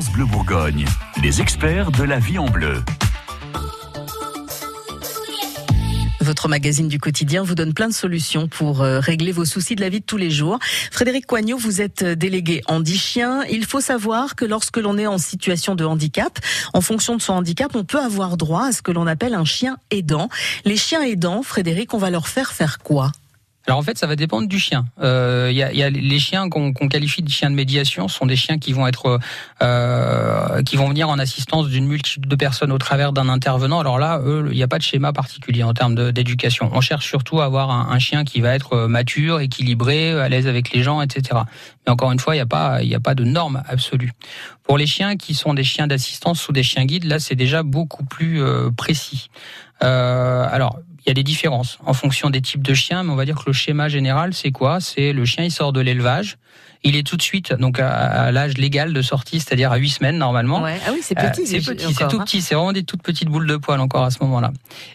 Bleu Bourgogne, les experts de la vie en bleu. Votre magazine du quotidien vous donne plein de solutions pour euh, régler vos soucis de la vie de tous les jours. Frédéric Coignot, vous êtes euh, délégué handi-chien. Il faut savoir que lorsque l'on est en situation de handicap, en fonction de son handicap, on peut avoir droit à ce que l'on appelle un chien aidant. Les chiens aidants, Frédéric, on va leur faire faire quoi? Alors en fait, ça va dépendre du chien. Il euh, y, a, y, a, les chiens qu'on qualifie de chiens de médiation, sont des chiens qui vont être, euh, qui vont venir en assistance d'une multitude de personnes au travers d'un intervenant. Alors là, il n'y a pas de schéma particulier en termes d'éducation. On cherche surtout à avoir un, un, chien qui va être euh, mature, équilibré, à l'aise avec les gens, etc. Mais encore une fois, il n'y a pas, il a pas de norme absolue. Pour les chiens qui sont des chiens d'assistance ou des chiens guides, là, c'est déjà beaucoup plus euh, précis. Euh, alors, il y a des différences en fonction des types de chiens, mais on va dire que le schéma général, c'est quoi? C'est le chien, il sort de l'élevage, il est tout de suite donc à, l'âge légal de sortie, c'est-à-dire à 8 semaines normalement. Ouais. Ah oui, c'est petit. Euh, c'est petit, tout hein. petit, c'est vraiment des toutes petites boules de poils encore à ce moment-là.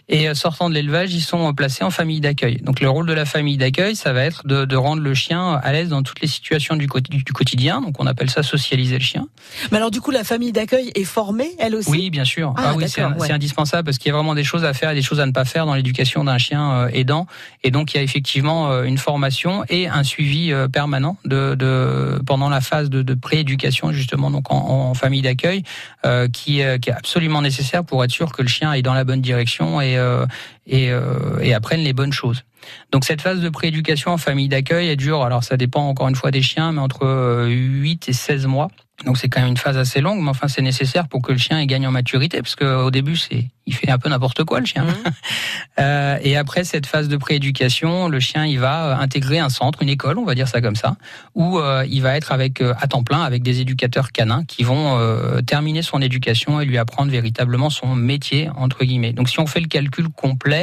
Et euh, sortant de l'élevage, ils sont placés en famille d'accueil. Donc le rôle de la famille d'accueil, ça va être de, de, rendre le chien à l'aise dans toutes les situations du, du, quotidien. Donc on appelle ça socialiser le chien. Mais alors du coup, la famille d'accueil est formée, elle aussi? Oui, bien sûr. Ah, ah oui, c'est indispensable parce qu'il y a vraiment des choses à faire et des choses à ne pas faire dans l'éducation d'un chien euh, aidant. Et donc il y a effectivement une formation et un suivi permanent de, de pendant la phase de, de prééducation justement donc en, en famille d'accueil euh, qui, euh, qui, est absolument nécessaire pour être sûr que le chien est dans la bonne direction et, euh, et, euh, et apprenne les bonnes choses. Donc cette phase de prééducation en famille d'accueil, elle dure, alors ça dépend encore une fois des chiens, mais entre 8 et 16 mois. Donc c'est quand même une phase assez longue, mais enfin c'est nécessaire pour que le chien gagne en maturité, parce qu'au début c'est il fait un peu n'importe quoi le chien. Mmh. euh, et après cette phase de prééducation, le chien il va euh, intégrer un centre, une école, on va dire ça comme ça, où euh, il va être avec euh, à temps plein avec des éducateurs canins qui vont euh, terminer son éducation et lui apprendre véritablement son métier entre guillemets. Donc si on fait le calcul complet,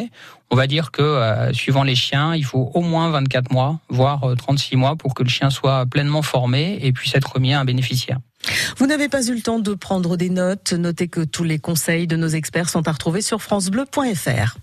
on va dire que suivant les chiens, il faut au moins 24 mois, voire 36 mois pour que le chien soit pleinement formé et puisse être remis à un bénéficiaire. Vous n'avez pas eu le temps de prendre des notes. Notez que tous les conseils de nos experts sont à retrouver sur francebleu.fr.